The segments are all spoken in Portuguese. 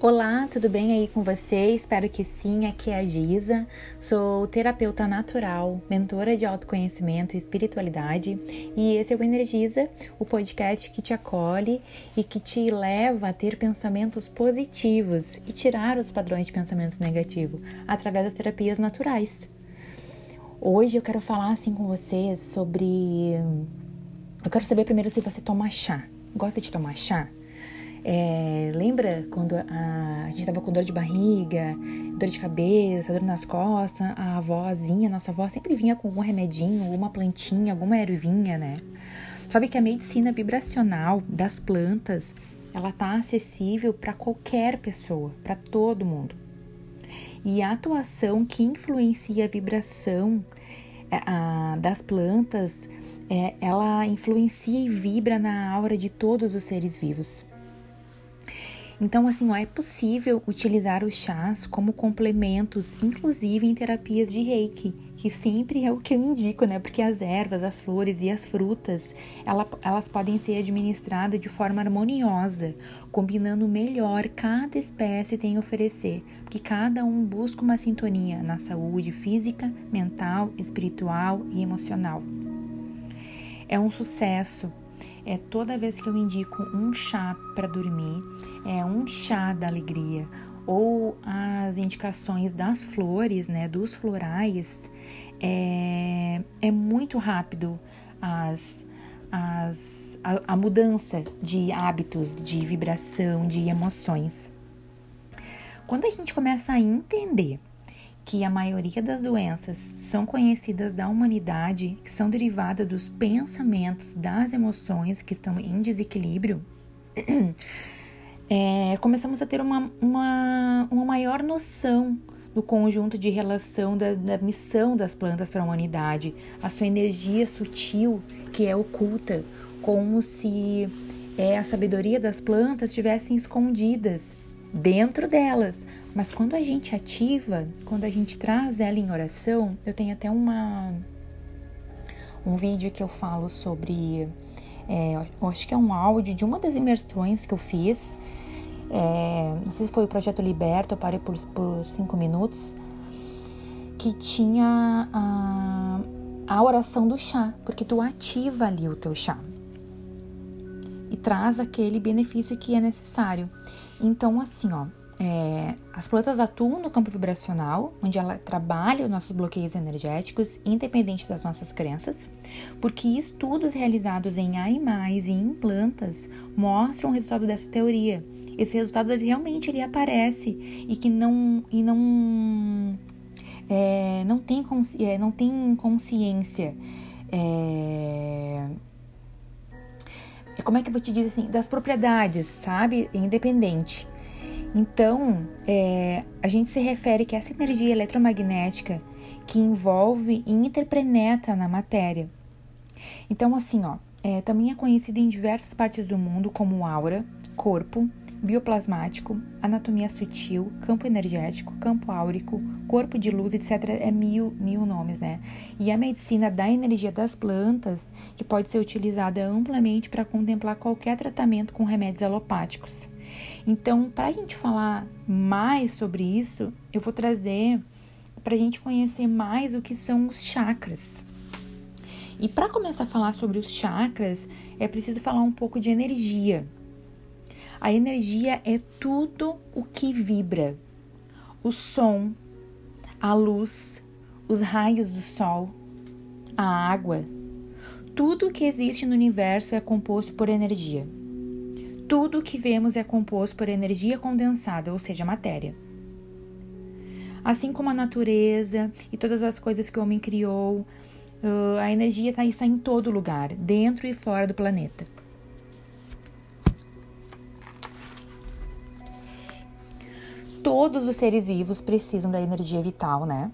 Olá, tudo bem aí com você? Espero que sim. Aqui é a Giza, sou terapeuta natural, mentora de autoconhecimento e espiritualidade, e esse é o Energiza, o podcast que te acolhe e que te leva a ter pensamentos positivos e tirar os padrões de pensamentos negativos através das terapias naturais. Hoje eu quero falar assim com vocês sobre. Eu quero saber primeiro se você toma chá. Gosta de tomar chá? É, lembra quando a, a gente estava com dor de barriga, dor de cabeça, dor nas costas, a avózinha, nossa avó sempre vinha com algum remedinho, alguma plantinha, alguma ervinha, né? Sabe que a medicina vibracional das plantas, ela tá acessível para qualquer pessoa, para todo mundo. E a atuação que influencia a vibração é, a, das plantas, é, ela influencia e vibra na aura de todos os seres vivos. Então, assim, ó, é possível utilizar os chás como complementos, inclusive em terapias de reiki, que sempre é o que eu indico, né? Porque as ervas, as flores e as frutas, ela, elas podem ser administradas de forma harmoniosa, combinando melhor cada espécie tem a oferecer, porque cada um busca uma sintonia na saúde física, mental, espiritual e emocional. É um sucesso é toda vez que eu indico um chá para dormir, é um chá da alegria ou as indicações das flores, né, dos florais, é, é muito rápido as, as, a, a mudança de hábitos, de vibração, de emoções. Quando a gente começa a entender que a maioria das doenças são conhecidas da humanidade, que são derivadas dos pensamentos, das emoções que estão em desequilíbrio, é, começamos a ter uma, uma, uma maior noção do conjunto de relação da, da missão das plantas para a humanidade, a sua energia sutil que é oculta, como se é, a sabedoria das plantas estivessem escondidas dentro delas, mas quando a gente ativa, quando a gente traz ela em oração, eu tenho até uma um vídeo que eu falo sobre, é, eu acho que é um áudio de uma das imersões que eu fiz. É, não sei se foi o projeto Liberto, eu parei por, por cinco minutos, que tinha a, a oração do chá, porque tu ativa ali o teu chá e traz aquele benefício que é necessário. Então, assim, ó, é, as plantas atuam no campo vibracional, onde ela trabalha os nossos bloqueios energéticos, independente das nossas crenças, porque estudos realizados em animais e em plantas mostram o resultado dessa teoria. Esse resultado ele, realmente ele aparece e que não e não é, não tem é, não tem consciência é, é, como é que eu vou te dizer assim das propriedades, sabe? Independente. Então, é, a gente se refere que essa energia eletromagnética que envolve e interpenetra na matéria. Então, assim, ó, é, também é conhecida em diversas partes do mundo como aura, corpo, bioplasmático, anatomia sutil, campo energético, campo áurico, corpo de luz, etc. É mil, mil nomes, né? E a medicina da energia das plantas, que pode ser utilizada amplamente para contemplar qualquer tratamento com remédios alopáticos. Então, para a gente falar mais sobre isso, eu vou trazer para a gente conhecer mais o que são os chakras. E para começar a falar sobre os chakras, é preciso falar um pouco de energia. A energia é tudo o que vibra: o som, a luz, os raios do sol, a água. Tudo que existe no universo é composto por energia. Tudo que vemos é composto por energia condensada, ou seja, matéria. Assim como a natureza e todas as coisas que o homem criou, a energia está está em todo lugar, dentro e fora do planeta. Todos os seres vivos precisam da energia vital, né?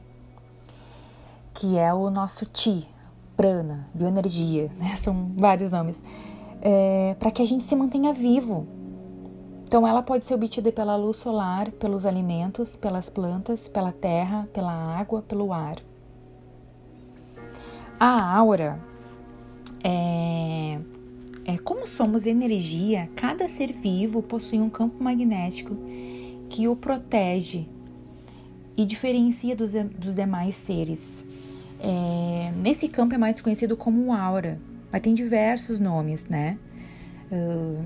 Que é o nosso Ti, prana, bioenergia, né? São vários nomes é, para que a gente se mantenha vivo. Então, ela pode ser obtida pela luz solar, pelos alimentos, pelas plantas, pela terra, pela água, pelo ar. A aura é, é como somos energia, cada ser vivo possui um campo magnético que o protege e diferencia dos, dos demais seres. É, nesse campo é mais conhecido como aura, mas tem diversos nomes, né? Uh,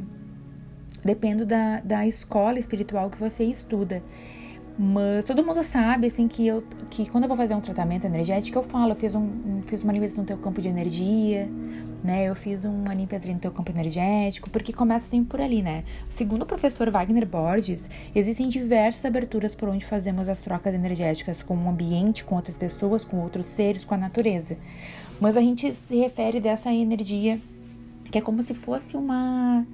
depende da, da escola espiritual que você estuda. Mas todo mundo sabe, assim, que, eu, que quando eu vou fazer um tratamento energético, eu falo, eu fiz, um, fiz uma limpeza no teu campo de energia, né? Eu fiz uma limpeza no teu campo energético, porque começa sempre por ali, né? Segundo o professor Wagner Borges, existem diversas aberturas por onde fazemos as trocas energéticas com o ambiente, com outras pessoas, com outros seres, com a natureza. Mas a gente se refere dessa energia que é como se fosse uma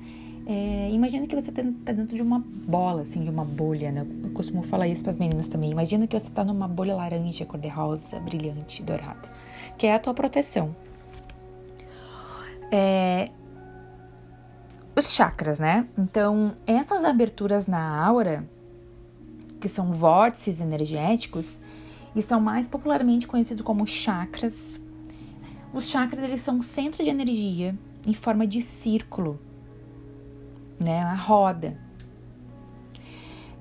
é, imagina que você está tá dentro de uma bola, assim, de uma bolha, né? Eu costumo falar isso para as meninas também. Imagina que você está numa bolha laranja, cor-de-rosa, brilhante, dourada, que é a tua proteção. É, os chakras, né? Então, essas aberturas na aura, que são vórtices energéticos, e são mais popularmente conhecidos como chakras. Os chakras, eles são um centro de energia em forma de círculo né? A roda.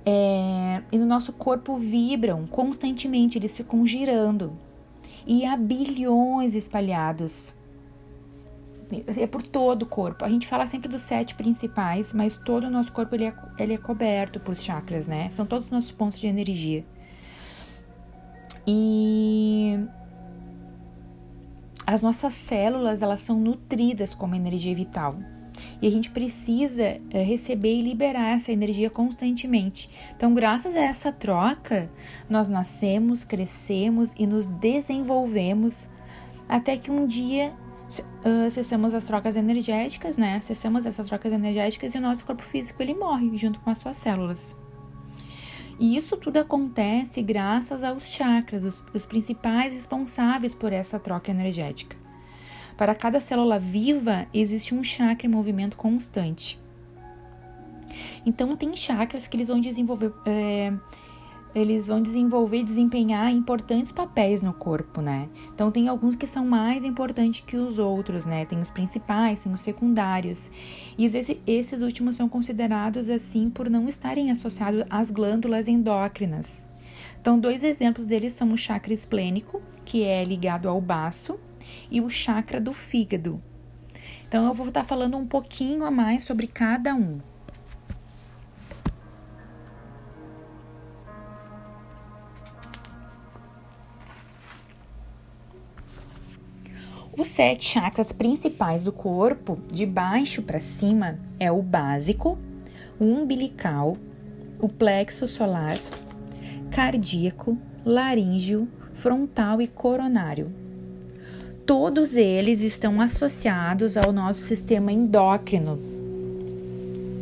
É, e no nosso corpo vibram constantemente, eles ficam girando. E há bilhões espalhados. É por todo o corpo. A gente fala sempre dos sete principais, mas todo o nosso corpo ele é, ele é coberto por chakras, né? São todos os nossos pontos de energia. E as nossas células, elas são nutridas como energia vital. E a gente precisa é, receber e liberar essa energia constantemente. Então, graças a essa troca, nós nascemos, crescemos e nos desenvolvemos até que um dia uh, acessamos as trocas energéticas, né? Acessamos essas trocas energéticas e o nosso corpo físico ele morre junto com as suas células. E isso tudo acontece graças aos chakras, os, os principais responsáveis por essa troca energética. Para cada célula viva, existe um chakra em movimento constante. Então, tem chakras que eles vão desenvolver. É, eles vão desenvolver e desempenhar importantes papéis no corpo, né? Então tem alguns que são mais importantes que os outros, né? Tem os principais, tem os secundários. E esse, esses últimos são considerados assim por não estarem associados às glândulas endócrinas. Então, dois exemplos deles são o chakra esplênico, que é ligado ao baço, e o chakra do fígado. Então eu vou estar falando um pouquinho a mais sobre cada um. Sete chakras principais do corpo, de baixo para cima, é o básico, o umbilical, o plexo solar, cardíaco, laríngeo, frontal e coronário. Todos eles estão associados ao nosso sistema endócrino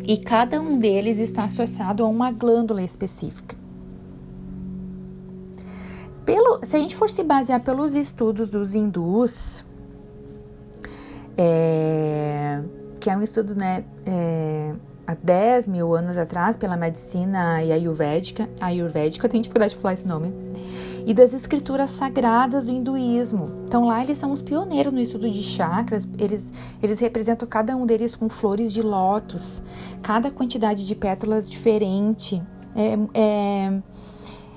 e cada um deles está associado a uma glândula específica. Pelo, se a gente for se basear pelos estudos dos hindus, é, que é um estudo né, é, há 10 mil anos atrás pela medicina ayurvédica, ayurvédica, eu tenho dificuldade de falar esse nome, e das escrituras sagradas do hinduísmo. Então lá eles são os pioneiros no estudo de chakras, eles, eles representam cada um deles com flores de lótus, cada quantidade de pétalas diferente. É, é,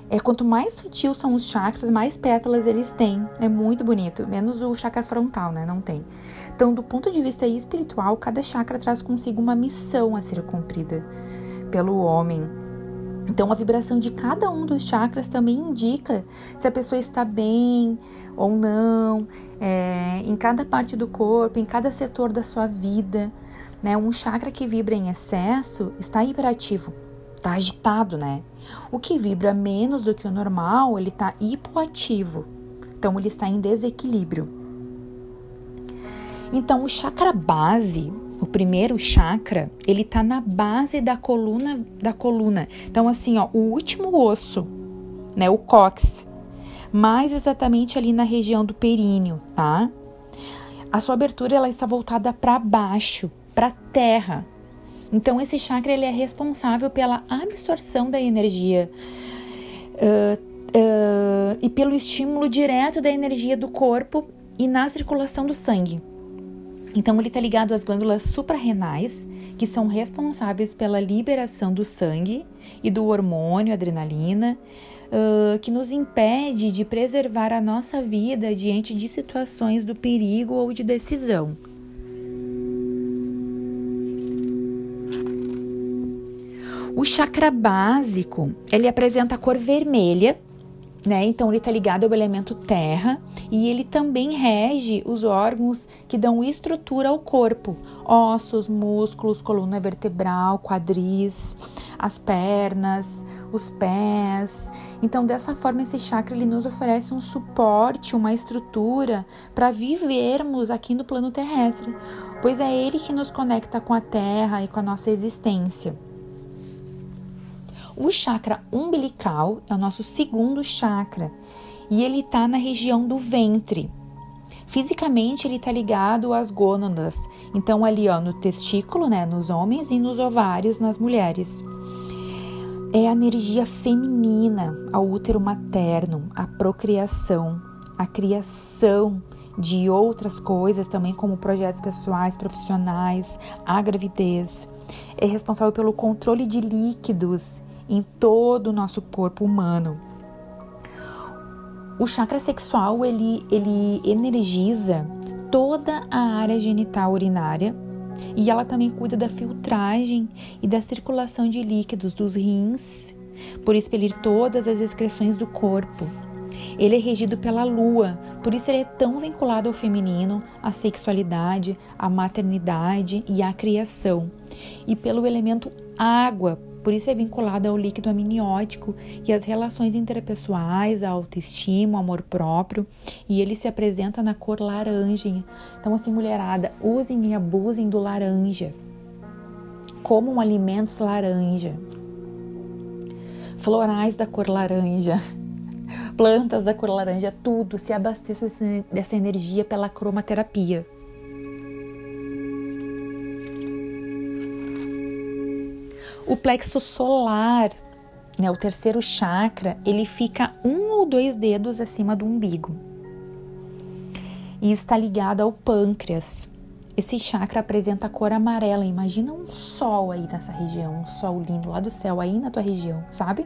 é, quanto mais sutil são os chakras, mais pétalas eles têm. É muito bonito, menos o chakra frontal, né? Não tem. Então, do ponto de vista espiritual, cada chakra traz consigo uma missão a ser cumprida pelo homem. Então, a vibração de cada um dos chakras também indica se a pessoa está bem ou não, é, em cada parte do corpo, em cada setor da sua vida. Né? Um chakra que vibra em excesso está hiperativo, está agitado, né? O que vibra menos do que o normal, ele está hipoativo. Então, ele está em desequilíbrio. Então, o chakra base, o primeiro chakra, ele tá na base da coluna da coluna. Então assim, ó, o último osso, né, o cóccix, mais exatamente ali na região do períneo, tá? A sua abertura ela está voltada para baixo, para terra. Então esse chakra ele é responsável pela absorção da energia uh, uh, e pelo estímulo direto da energia do corpo e na circulação do sangue. Então, ele está ligado às glândulas suprarrenais, que são responsáveis pela liberação do sangue e do hormônio adrenalina, uh, que nos impede de preservar a nossa vida diante de situações do perigo ou de decisão. O chakra básico, ele apresenta a cor vermelha, né? Então ele está ligado ao elemento terra e ele também rege os órgãos que dão estrutura ao corpo: ossos, músculos, coluna vertebral, quadris, as pernas, os pés. Então, dessa forma, esse chakra ele nos oferece um suporte, uma estrutura para vivermos aqui no plano terrestre, pois é ele que nos conecta com a terra e com a nossa existência. O chakra umbilical é o nosso segundo chakra e ele está na região do ventre. Fisicamente, ele está ligado às gônadas, então ali ó, no testículo, né, nos homens e nos ovários nas mulheres. É a energia feminina, ao útero materno, a procriação, a criação de outras coisas também, como projetos pessoais, profissionais, a gravidez. É responsável pelo controle de líquidos em todo o nosso corpo humano. O chakra sexual ele, ele energiza toda a área genital urinária e ela também cuida da filtragem e da circulação de líquidos dos rins, por expelir todas as excreções do corpo. Ele é regido pela lua, por isso ele é tão vinculado ao feminino, à sexualidade, à maternidade e à criação. E pelo elemento água, por isso é vinculada ao líquido amniótico e às relações interpessoais, à autoestima, ao amor próprio, e ele se apresenta na cor laranja. Então, assim, mulherada, usem e abusem do laranja. Comam alimentos laranja. Florais da cor laranja. Plantas da cor laranja, tudo se abasteça dessa energia pela cromaterapia. O plexo solar, né, o terceiro chakra, ele fica um ou dois dedos acima do umbigo e está ligado ao pâncreas. Esse chakra apresenta a cor amarela. Imagina um sol aí nessa região, um sol lindo lá do céu aí na tua região, sabe?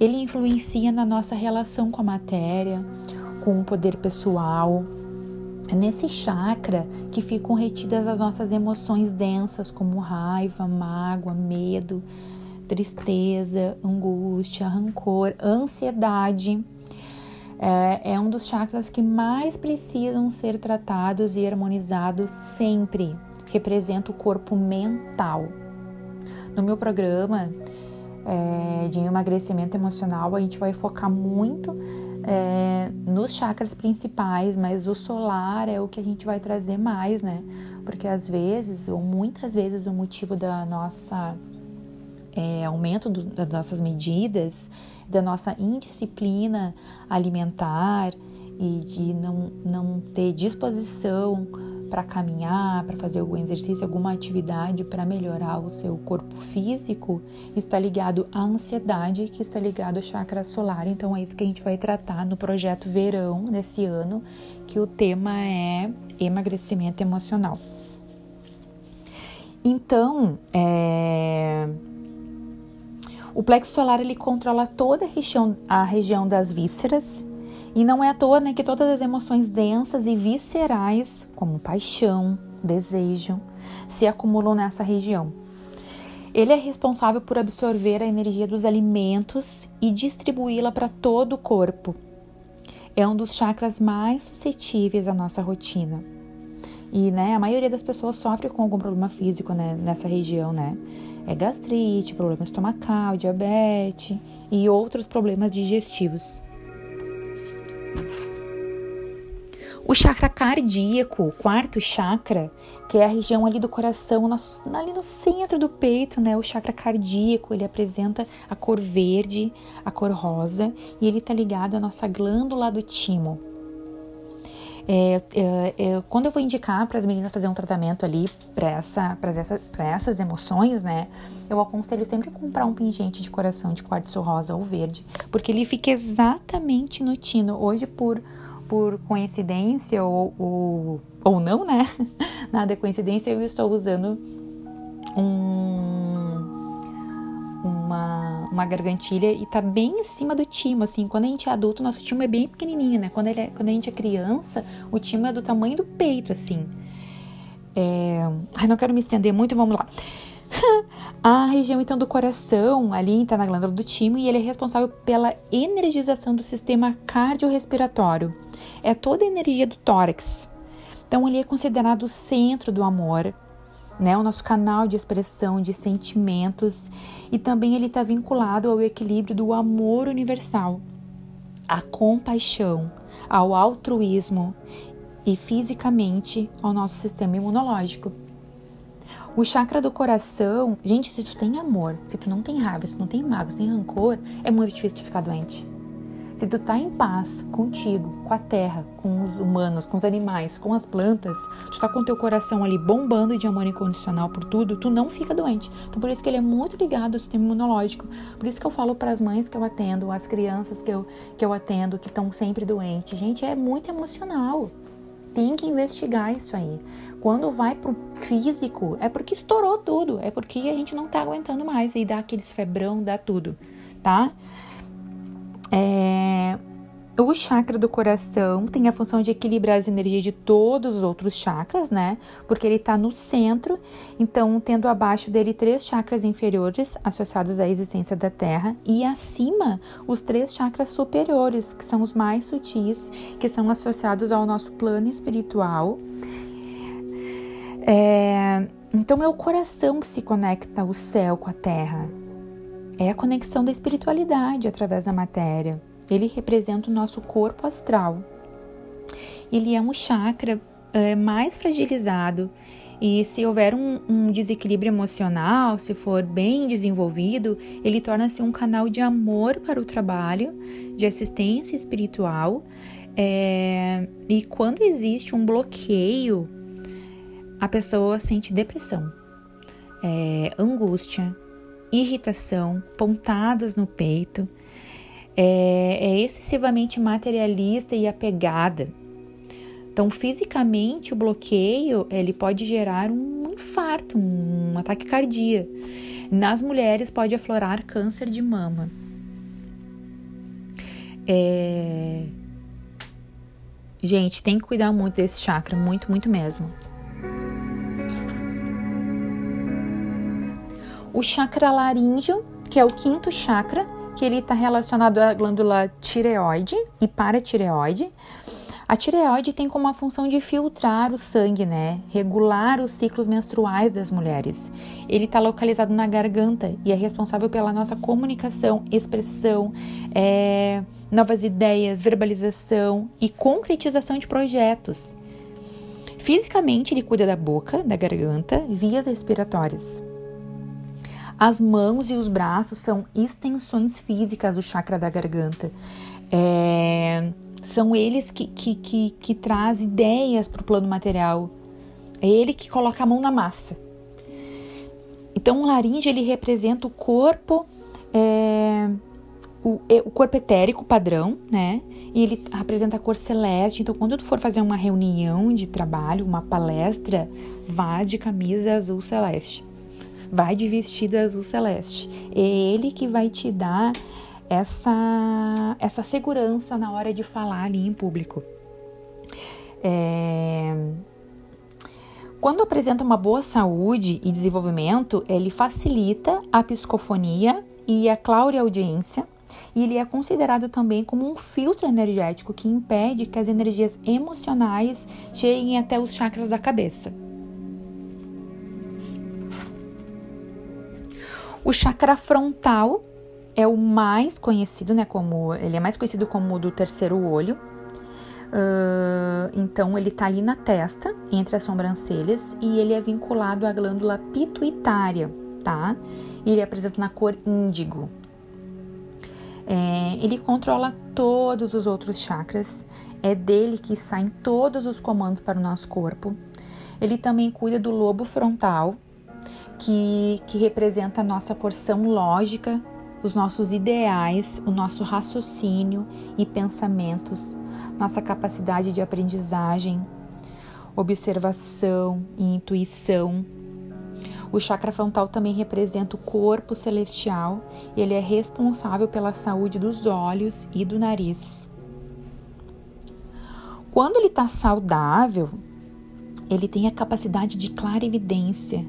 Ele influencia na nossa relação com a matéria, com o poder pessoal, nesse chakra que ficam retidas as nossas emoções densas, como raiva, mágoa, medo, tristeza, angústia, rancor, ansiedade. É, é um dos chakras que mais precisam ser tratados e harmonizados sempre. Representa o corpo mental. No meu programa é, de emagrecimento emocional, a gente vai focar muito é, nos chakras principais, mas o solar é o que a gente vai trazer mais, né? Porque às vezes, ou muitas vezes, o motivo da nossa é, aumento do, das nossas medidas, da nossa indisciplina alimentar e de não, não ter disposição para caminhar, para fazer algum exercício, alguma atividade para melhorar o seu corpo físico, está ligado à ansiedade, que está ligado ao chakra solar. Então é isso que a gente vai tratar no projeto Verão desse ano, que o tema é emagrecimento emocional. Então, é... o plexo solar ele controla toda a região, a região das vísceras, e não é à toa né, que todas as emoções densas e viscerais, como paixão, desejo, se acumulam nessa região. Ele é responsável por absorver a energia dos alimentos e distribuí-la para todo o corpo. É um dos chakras mais suscetíveis à nossa rotina. E né, a maioria das pessoas sofre com algum problema físico né, nessa região, né? É gastrite, problema estomacal, diabetes e outros problemas digestivos. O chakra cardíaco, o quarto chakra, que é a região ali do coração, nosso, ali no centro do peito, né? O chakra cardíaco, ele apresenta a cor verde, a cor rosa, e ele tá ligado à nossa glândula do timo. É, é, é, quando eu vou indicar para as meninas fazer um tratamento ali para essa, essa, essas emoções, né? Eu aconselho sempre comprar um pingente de coração de quartzo rosa ou verde, porque ele fica exatamente no tino. Hoje, por por coincidência ou, ou, ou não, né? Nada é coincidência, eu estou usando um, uma, uma gargantilha e tá bem em cima do timo, assim. Quando a gente é adulto, nosso timo é bem pequenininho, né? Quando, ele é, quando a gente é criança, o timo é do tamanho do peito, assim. É... Ai, não quero me estender muito, vamos lá. a região então do coração ali está na glândula do timo e ele é responsável pela energização do sistema cardiorrespiratório. É toda a energia do tórax. Então ele é considerado o centro do amor, né? O nosso canal de expressão de sentimentos e também ele está vinculado ao equilíbrio do amor universal, à compaixão, ao altruísmo e fisicamente ao nosso sistema imunológico. O chakra do coração, gente, se tu tem amor, se tu não tem raiva, se tu não tem mágoa, se tu tem rancor, é muito difícil de ficar doente. Se tu tá em paz contigo, com a terra, com os humanos, com os animais, com as plantas, tu tá com teu coração ali bombando de amor incondicional por tudo, tu não fica doente. Então por isso que ele é muito ligado ao sistema imunológico. Por isso que eu falo para as mães que eu atendo, as crianças que eu, que eu atendo, que estão sempre doentes. Gente, é muito emocional tem que investigar isso aí. Quando vai pro físico, é porque estourou tudo, é porque a gente não tá aguentando mais e dá aqueles febrão, dá tudo, tá? É, o chakra do coração tem a função de equilibrar as energias de todos os outros chakras, né? Porque ele está no centro, então tendo abaixo dele três chakras inferiores associados à existência da Terra e acima os três chakras superiores, que são os mais sutis, que são associados ao nosso plano espiritual. É, então é o coração que se conecta o céu com a Terra. É a conexão da espiritualidade através da matéria. Ele representa o nosso corpo astral. Ele é um chakra é, mais fragilizado e se houver um, um, desequilíbrio emocional, se for bem desenvolvido, ele torna-se um canal de amor para o trabalho, de assistência espiritual. É, e quando existe um bloqueio, a pessoa sente depressão, é, angústia, irritação, pontadas no peito é, é excessivamente materialista e apegada. Então, fisicamente, o bloqueio ele pode gerar um infarto, um ataque cardíaco. Nas mulheres, pode aflorar câncer de mama. É... Gente, tem que cuidar muito desse chakra, muito, muito mesmo. O chakra laríngeo, que é o quinto chakra, que ele está relacionado à glândula tireoide e paratireoide. A tireoide tem como a função de filtrar o sangue, né? Regular os ciclos menstruais das mulheres. Ele está localizado na garganta e é responsável pela nossa comunicação, expressão, é, novas ideias, verbalização e concretização de projetos. Fisicamente, ele cuida da boca, da garganta, vias respiratórias. As mãos e os braços são extensões físicas do chakra da garganta. É, são eles que, que, que, que traz ideias para o plano material. É ele que coloca a mão na massa. Então, o laringe ele representa o corpo, é, o, o, corpo etérico padrão, né? E ele apresenta a cor celeste. Então, quando tu for fazer uma reunião de trabalho, uma palestra, vá de camisa azul celeste vai de vestido azul celeste. É ele que vai te dar essa, essa segurança na hora de falar ali em público. É... Quando apresenta uma boa saúde e desenvolvimento, ele facilita a psicofonia e a clareaudiência, e ele é considerado também como um filtro energético que impede que as energias emocionais cheguem até os chakras da cabeça. O chakra frontal é o mais conhecido, né? Como ele é mais conhecido como o do terceiro olho. Uh, então ele tá ali na testa, entre as sobrancelhas, e ele é vinculado à glândula pituitária, tá? Ele apresenta na cor índigo. É, ele controla todos os outros chakras, é dele que saem todos os comandos para o nosso corpo. Ele também cuida do lobo frontal, que, que representa a nossa porção lógica os nossos ideais, o nosso raciocínio e pensamentos, nossa capacidade de aprendizagem, observação e intuição. O chakra frontal também representa o corpo celestial ele é responsável pela saúde dos olhos e do nariz. Quando ele está saudável, ele tem a capacidade de clarividência,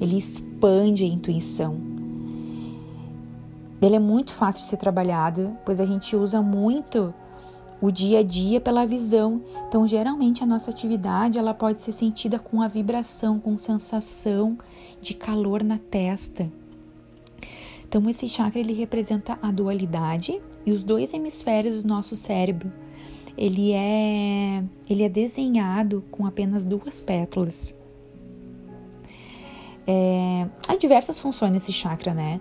ele expande a intuição. Ele é muito fácil de ser trabalhado, pois a gente usa muito o dia a dia pela visão. Então, geralmente a nossa atividade ela pode ser sentida com a vibração, com sensação de calor na testa. Então, esse chakra ele representa a dualidade e os dois hemisférios do nosso cérebro. Ele é ele é desenhado com apenas duas pétalas. É, há diversas funções nesse chakra, né?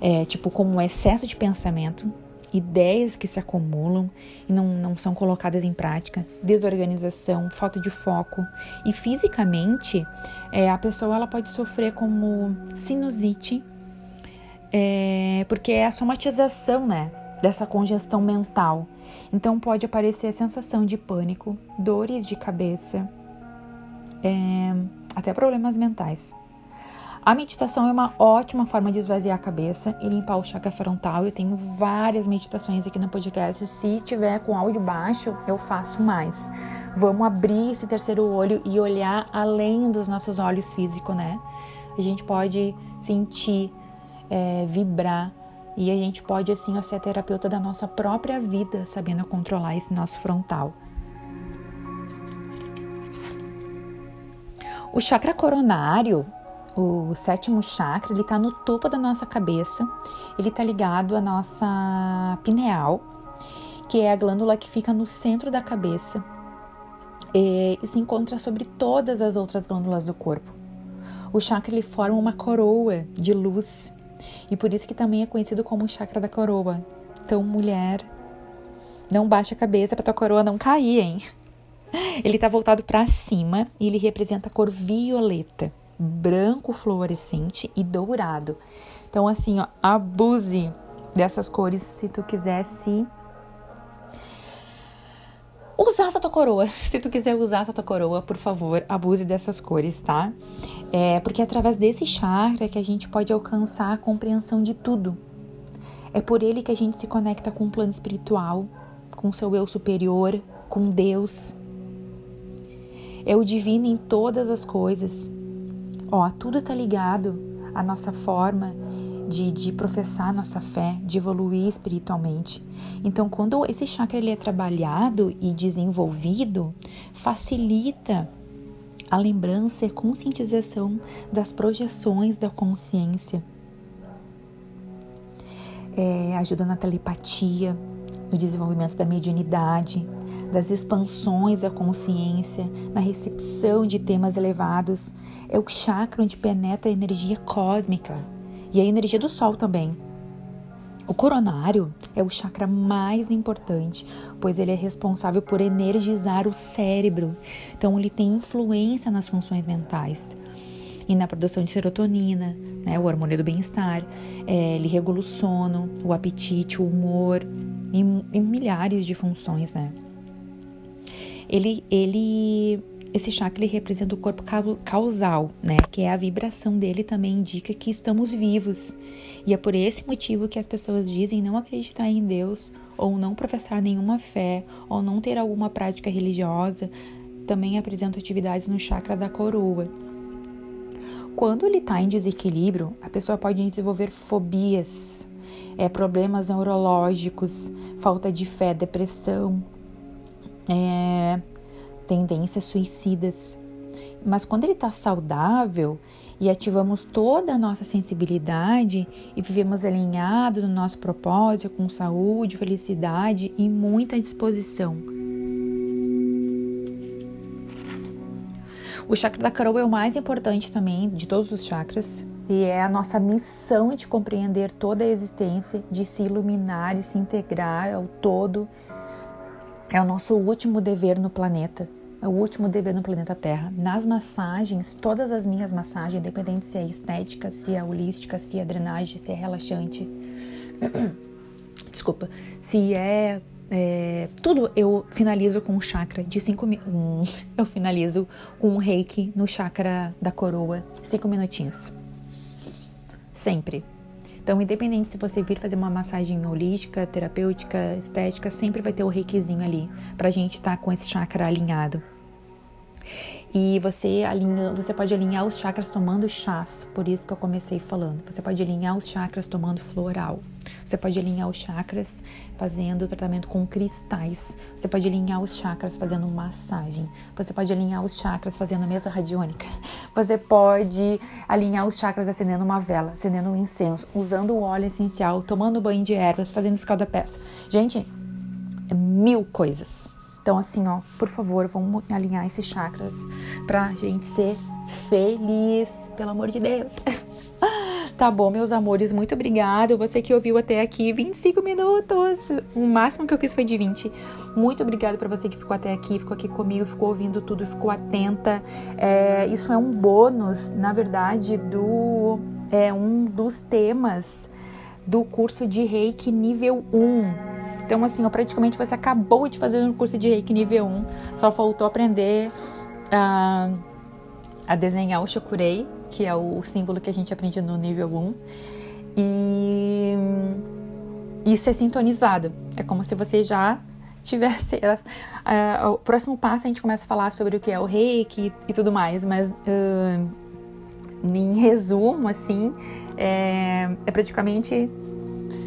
É, tipo como excesso de pensamento, ideias que se acumulam e não, não são colocadas em prática, desorganização, falta de foco. E fisicamente, é, a pessoa ela pode sofrer como sinusite, é, porque é a somatização né, dessa congestão mental. Então pode aparecer a sensação de pânico, dores de cabeça, é, até problemas mentais. A meditação é uma ótima forma de esvaziar a cabeça e limpar o chakra frontal. Eu tenho várias meditações aqui no podcast. Se tiver com áudio baixo, eu faço mais. Vamos abrir esse terceiro olho e olhar além dos nossos olhos físicos, né? A gente pode sentir, é, vibrar e a gente pode, assim, ser terapeuta da nossa própria vida, sabendo controlar esse nosso frontal. O chakra coronário o sétimo chakra, ele está no topo da nossa cabeça, ele está ligado à nossa pineal, que é a glândula que fica no centro da cabeça e, e se encontra sobre todas as outras glândulas do corpo. O chakra ele forma uma coroa de luz e por isso que também é conhecido como o chakra da coroa. Então, mulher, não baixe a cabeça para tua coroa não cair, hein? Ele está voltado para cima e ele representa a cor violeta branco fluorescente e dourado. Então, assim, ó, abuse dessas cores se tu quiser se usar essa tua coroa. Se tu quiser usar essa tua coroa, por favor, abuse dessas cores, tá? É porque é através desse chakra que a gente pode alcançar a compreensão de tudo. É por ele que a gente se conecta com o plano espiritual, com o seu eu superior, com Deus. É o divino em todas as coisas. Ó, tudo está ligado à nossa forma de, de professar nossa fé, de evoluir espiritualmente. Então, quando esse chakra ele é trabalhado e desenvolvido, facilita a lembrança e a conscientização das projeções da consciência. É, ajuda na telepatia, no desenvolvimento da mediunidade, das expansões da consciência, na recepção de temas elevados. É o chakra onde penetra a energia cósmica e a energia do Sol também. O coronário é o chakra mais importante, pois ele é responsável por energizar o cérebro. Então, ele tem influência nas funções mentais e na produção de serotonina, né, o hormônio do bem-estar. É, ele regula o sono, o apetite, o humor e, e milhares de funções, né? Ele, ele, esse chakra ele representa o corpo causal, né? Que é a vibração dele também indica que estamos vivos. E é por esse motivo que as pessoas dizem não acreditar em Deus ou não professar nenhuma fé ou não ter alguma prática religiosa. Também apresenta atividades no chakra da coroa. Quando ele está em desequilíbrio, a pessoa pode desenvolver fobias, é, problemas neurológicos, falta de fé, depressão, é, tendências suicidas. Mas quando ele está saudável e ativamos toda a nossa sensibilidade e vivemos alinhado no nosso propósito, com saúde, felicidade e muita disposição. O chakra da coroa é o mais importante também de todos os chakras e é a nossa missão de compreender toda a existência, de se iluminar e se integrar ao todo é o nosso último dever no planeta. É o último dever no planeta Terra. Nas massagens, todas as minhas massagens, independente se é estética, se é holística, se é drenagem, se é relaxante, Desculpa. Se é, é, tudo eu finalizo com um chakra de 5 um, eu finalizo com um reiki no chakra da coroa, 5 minutinhos. Sempre. Então, independente se você vir fazer uma massagem holística, terapêutica, estética, sempre vai ter o reikizinho ali pra gente estar tá com esse chakra alinhado. E você alinha, você pode alinhar os chakras tomando chás, por isso que eu comecei falando. Você pode alinhar os chakras tomando floral. Você pode alinhar os chakras fazendo tratamento com cristais. Você pode alinhar os chakras fazendo massagem. Você pode alinhar os chakras fazendo mesa radiônica. Você pode alinhar os chakras acendendo uma vela, acendendo um incenso, usando o óleo essencial, tomando banho de ervas, fazendo escalda-pés. Gente, é mil coisas. Então, assim, ó, por favor, vamos alinhar esses chakras pra gente ser feliz, pelo amor de Deus. Tá bom, meus amores, muito obrigada. Você que ouviu até aqui 25 minutos. O máximo que eu fiz foi de 20. Muito obrigada para você que ficou até aqui, ficou aqui comigo, ficou ouvindo tudo, ficou atenta. É, isso é um bônus, na verdade, do é um dos temas do curso de Reiki nível 1. Então, assim, ó, praticamente você acabou de fazer um curso de Reiki nível 1, só faltou aprender a, a desenhar o Shokurei, que é o símbolo que a gente aprende no nível 1. E, e ser sintonizado. É como se você já tivesse. Uh, o próximo passo a gente começa a falar sobre o que é o reiki e, tudo mais, mas uh, em resumo, assim, é, é praticamente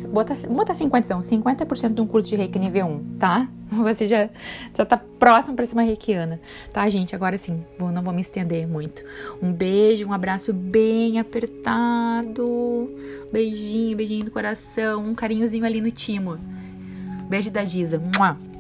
bota, bota 50 então, 50% de um curso de Reiki nível 1, tá? Você já, já tá próximo para ser uma reikiana, tá, gente? Agora sim, vou, não vou me estender muito. Um beijo, um abraço bem apertado, beijinho, beijinho do coração, um carinhozinho ali no timo. Beijo da Giza. Mua.